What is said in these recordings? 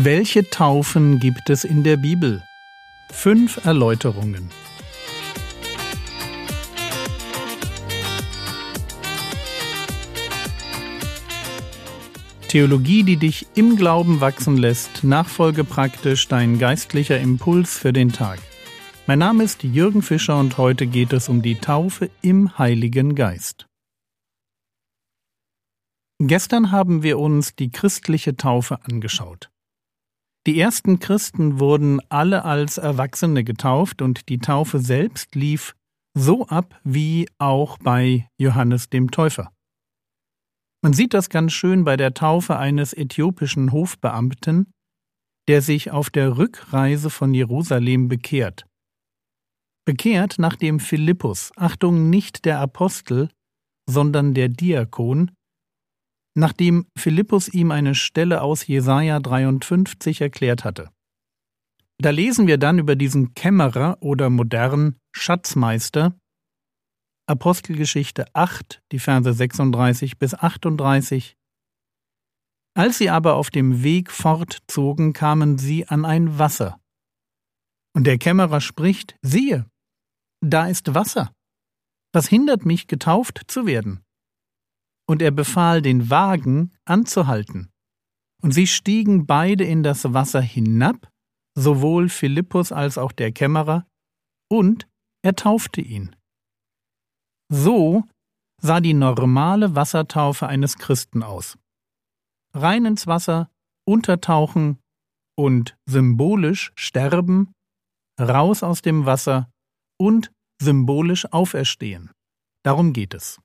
Welche Taufen gibt es in der Bibel? Fünf Erläuterungen. Theologie, die dich im Glauben wachsen lässt, nachfolge praktisch dein geistlicher Impuls für den Tag. Mein Name ist Jürgen Fischer und heute geht es um die Taufe im Heiligen Geist. Gestern haben wir uns die christliche Taufe angeschaut. Die ersten Christen wurden alle als Erwachsene getauft und die Taufe selbst lief so ab wie auch bei Johannes dem Täufer. Man sieht das ganz schön bei der Taufe eines äthiopischen Hofbeamten, der sich auf der Rückreise von Jerusalem bekehrt. Bekehrt, nachdem Philippus, Achtung, nicht der Apostel, sondern der Diakon, nachdem Philippus ihm eine Stelle aus Jesaja 53 erklärt hatte. Da lesen wir dann über diesen Kämmerer oder modern Schatzmeister, Apostelgeschichte 8, die Verse 36 bis 38. Als sie aber auf dem Weg fortzogen, kamen sie an ein Wasser. Und der Kämmerer spricht, siehe, da ist Wasser. Was hindert mich, getauft zu werden? Und er befahl den Wagen anzuhalten. Und sie stiegen beide in das Wasser hinab, sowohl Philippus als auch der Kämmerer, und er taufte ihn. So sah die normale Wassertaufe eines Christen aus. Rein ins Wasser, untertauchen und symbolisch sterben, raus aus dem Wasser und symbolisch auferstehen. Darum geht es.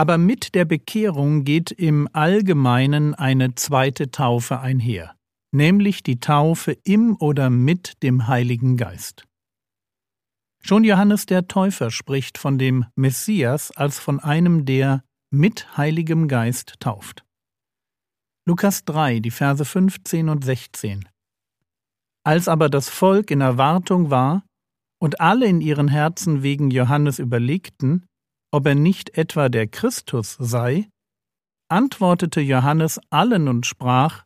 Aber mit der Bekehrung geht im Allgemeinen eine zweite Taufe einher, nämlich die Taufe im oder mit dem Heiligen Geist. Schon Johannes der Täufer spricht von dem Messias als von einem, der mit Heiligem Geist tauft. Lukas 3, die Verse 15 und 16. Als aber das Volk in Erwartung war und alle in ihren Herzen wegen Johannes überlegten, ob er nicht etwa der Christus sei, antwortete Johannes allen und sprach,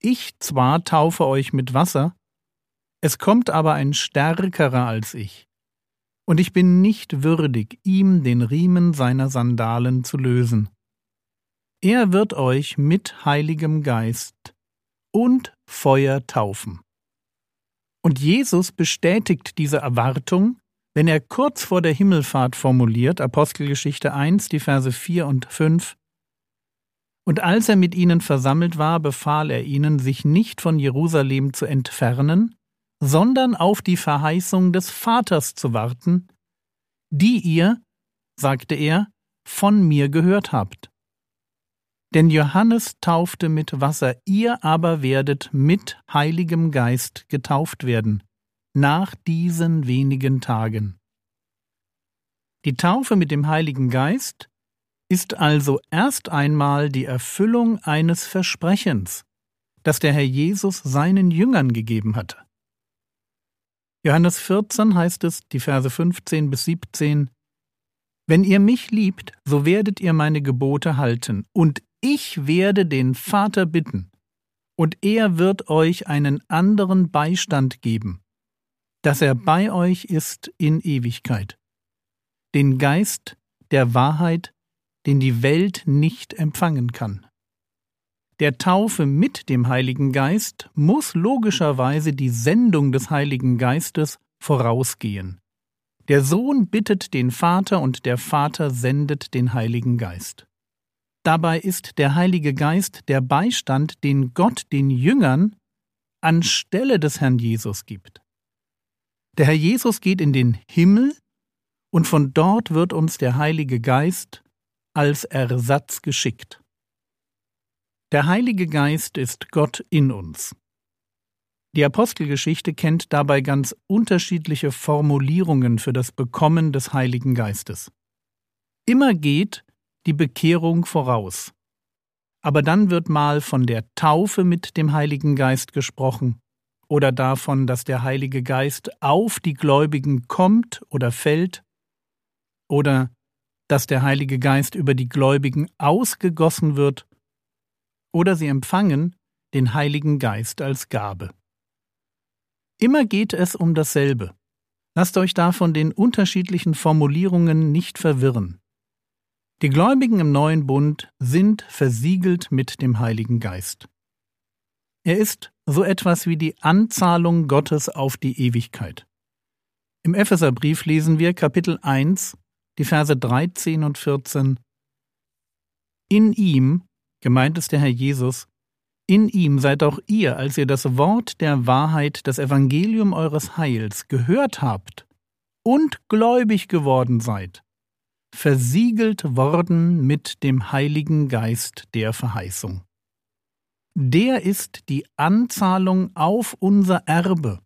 Ich zwar taufe euch mit Wasser, es kommt aber ein stärkerer als ich, und ich bin nicht würdig, ihm den Riemen seiner Sandalen zu lösen. Er wird euch mit Heiligem Geist und Feuer taufen. Und Jesus bestätigt diese Erwartung wenn er kurz vor der Himmelfahrt formuliert, Apostelgeschichte 1, die Verse 4 und 5, und als er mit ihnen versammelt war, befahl er ihnen, sich nicht von Jerusalem zu entfernen, sondern auf die Verheißung des Vaters zu warten, die ihr, sagte er, von mir gehört habt. Denn Johannes taufte mit Wasser, ihr aber werdet mit Heiligem Geist getauft werden nach diesen wenigen Tagen. Die Taufe mit dem Heiligen Geist ist also erst einmal die Erfüllung eines Versprechens, das der Herr Jesus seinen Jüngern gegeben hatte. Johannes 14 heißt es, die Verse 15 bis 17, Wenn ihr mich liebt, so werdet ihr meine Gebote halten, und ich werde den Vater bitten, und er wird euch einen anderen Beistand geben, dass er bei euch ist in Ewigkeit. Den Geist der Wahrheit, den die Welt nicht empfangen kann. Der Taufe mit dem Heiligen Geist muss logischerweise die Sendung des Heiligen Geistes vorausgehen. Der Sohn bittet den Vater und der Vater sendet den Heiligen Geist. Dabei ist der Heilige Geist der Beistand, den Gott den Jüngern anstelle des Herrn Jesus gibt. Der Herr Jesus geht in den Himmel und von dort wird uns der Heilige Geist als Ersatz geschickt. Der Heilige Geist ist Gott in uns. Die Apostelgeschichte kennt dabei ganz unterschiedliche Formulierungen für das Bekommen des Heiligen Geistes. Immer geht die Bekehrung voraus. Aber dann wird mal von der Taufe mit dem Heiligen Geist gesprochen oder davon, dass der Heilige Geist auf die Gläubigen kommt oder fällt, oder dass der Heilige Geist über die Gläubigen ausgegossen wird, oder sie empfangen, den Heiligen Geist als Gabe. Immer geht es um dasselbe. Lasst euch da von den unterschiedlichen Formulierungen nicht verwirren. Die Gläubigen im neuen Bund sind versiegelt mit dem Heiligen Geist. Er ist so etwas wie die Anzahlung Gottes auf die Ewigkeit. Im Epheserbrief lesen wir Kapitel 1, die Verse 13 und 14. In ihm, gemeint ist der Herr Jesus, in ihm seid auch ihr, als ihr das Wort der Wahrheit, das Evangelium eures Heils gehört habt und gläubig geworden seid, versiegelt worden mit dem Heiligen Geist der Verheißung. Der ist die Anzahlung auf unser Erbe,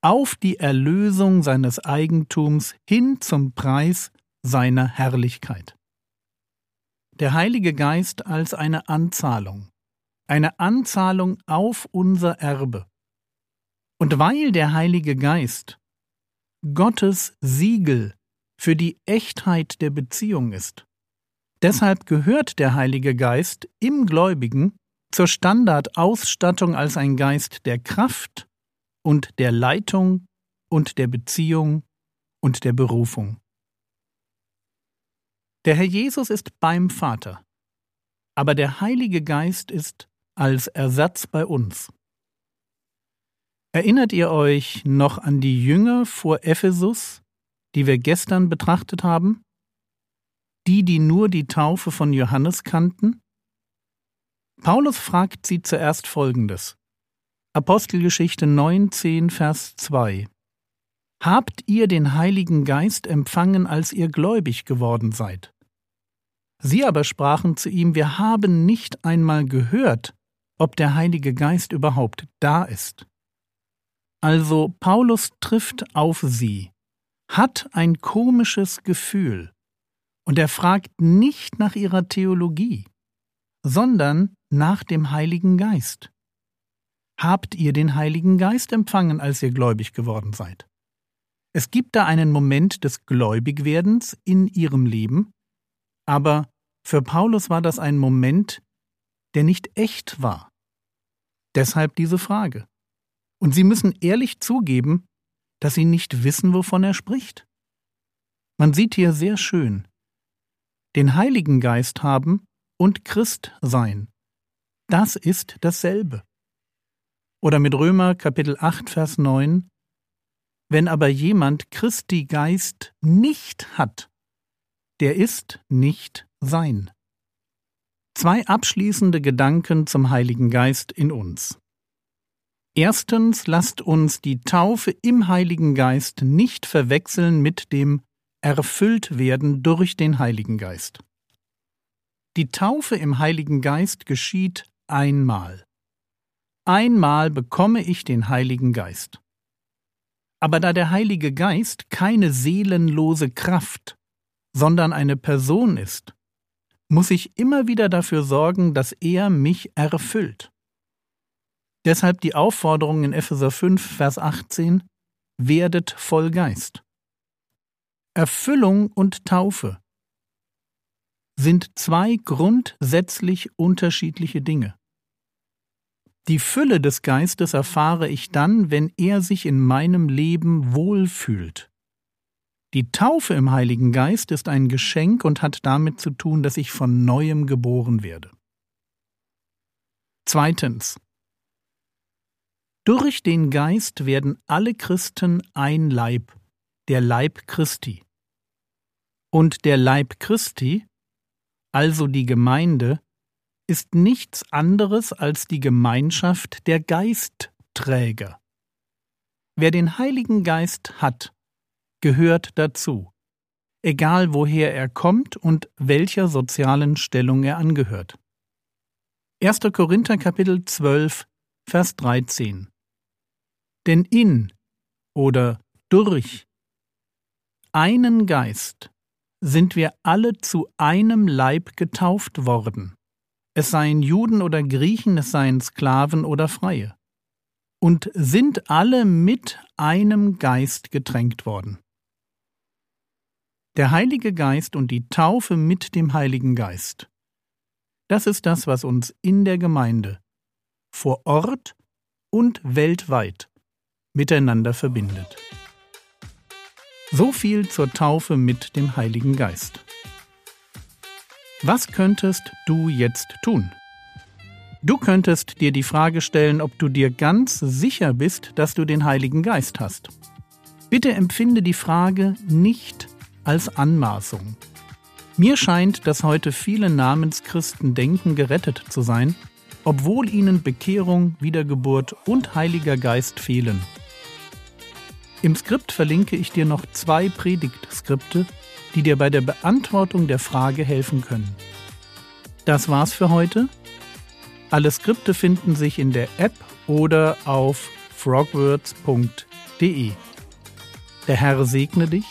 auf die Erlösung seines Eigentums hin zum Preis seiner Herrlichkeit. Der Heilige Geist als eine Anzahlung, eine Anzahlung auf unser Erbe. Und weil der Heilige Geist Gottes Siegel für die Echtheit der Beziehung ist, deshalb gehört der Heilige Geist im Gläubigen zur Standardausstattung als ein Geist der Kraft und der Leitung und der Beziehung und der Berufung. Der Herr Jesus ist beim Vater, aber der Heilige Geist ist als Ersatz bei uns. Erinnert ihr euch noch an die Jünger vor Ephesus, die wir gestern betrachtet haben? Die, die nur die Taufe von Johannes kannten? Paulus fragt sie zuerst Folgendes. Apostelgeschichte 19, Vers 2 Habt ihr den Heiligen Geist empfangen, als ihr gläubig geworden seid? Sie aber sprachen zu ihm, wir haben nicht einmal gehört, ob der Heilige Geist überhaupt da ist. Also Paulus trifft auf sie, hat ein komisches Gefühl, und er fragt nicht nach ihrer Theologie, sondern nach dem Heiligen Geist. Habt ihr den Heiligen Geist empfangen, als ihr gläubig geworden seid? Es gibt da einen Moment des Gläubigwerdens in ihrem Leben, aber für Paulus war das ein Moment, der nicht echt war. Deshalb diese Frage. Und sie müssen ehrlich zugeben, dass sie nicht wissen, wovon er spricht. Man sieht hier sehr schön, den Heiligen Geist haben und Christ sein. Das ist dasselbe. Oder mit Römer Kapitel 8, Vers 9 Wenn aber jemand Christi Geist nicht hat, der ist nicht sein. Zwei abschließende Gedanken zum Heiligen Geist in uns. Erstens lasst uns die Taufe im Heiligen Geist nicht verwechseln mit dem Erfülltwerden durch den Heiligen Geist. Die Taufe im Heiligen Geist geschieht einmal. Einmal bekomme ich den Heiligen Geist. Aber da der Heilige Geist keine seelenlose Kraft, sondern eine Person ist, muss ich immer wieder dafür sorgen, dass er mich erfüllt. Deshalb die Aufforderung in Epheser 5, Vers 18, werdet voll Geist. Erfüllung und Taufe sind zwei grundsätzlich unterschiedliche Dinge. Die Fülle des Geistes erfahre ich dann, wenn er sich in meinem Leben wohlfühlt. Die Taufe im Heiligen Geist ist ein Geschenk und hat damit zu tun, dass ich von neuem geboren werde. Zweitens. Durch den Geist werden alle Christen ein Leib, der Leib Christi. Und der Leib Christi, also die Gemeinde, ist nichts anderes als die Gemeinschaft der Geistträger. Wer den Heiligen Geist hat, gehört dazu, egal woher er kommt und welcher sozialen Stellung er angehört. 1. Korinther Kapitel 12, Vers 13 Denn in oder durch einen Geist sind wir alle zu einem Leib getauft worden es seien Juden oder Griechen, es seien Sklaven oder Freie, und sind alle mit einem Geist getränkt worden. Der Heilige Geist und die Taufe mit dem Heiligen Geist. Das ist das, was uns in der Gemeinde vor Ort und weltweit miteinander verbindet. So viel zur Taufe mit dem Heiligen Geist. Was könntest du jetzt tun? Du könntest dir die Frage stellen, ob du dir ganz sicher bist, dass du den Heiligen Geist hast. Bitte empfinde die Frage nicht als Anmaßung. Mir scheint, dass heute viele Namenschristen denken, gerettet zu sein, obwohl ihnen Bekehrung, Wiedergeburt und Heiliger Geist fehlen. Im Skript verlinke ich dir noch zwei Predigtskripte, die dir bei der Beantwortung der Frage helfen können. Das war's für heute. Alle Skripte finden sich in der App oder auf frogwords.de. Der Herr segne dich,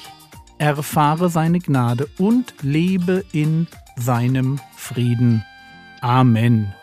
erfahre seine Gnade und lebe in seinem Frieden. Amen.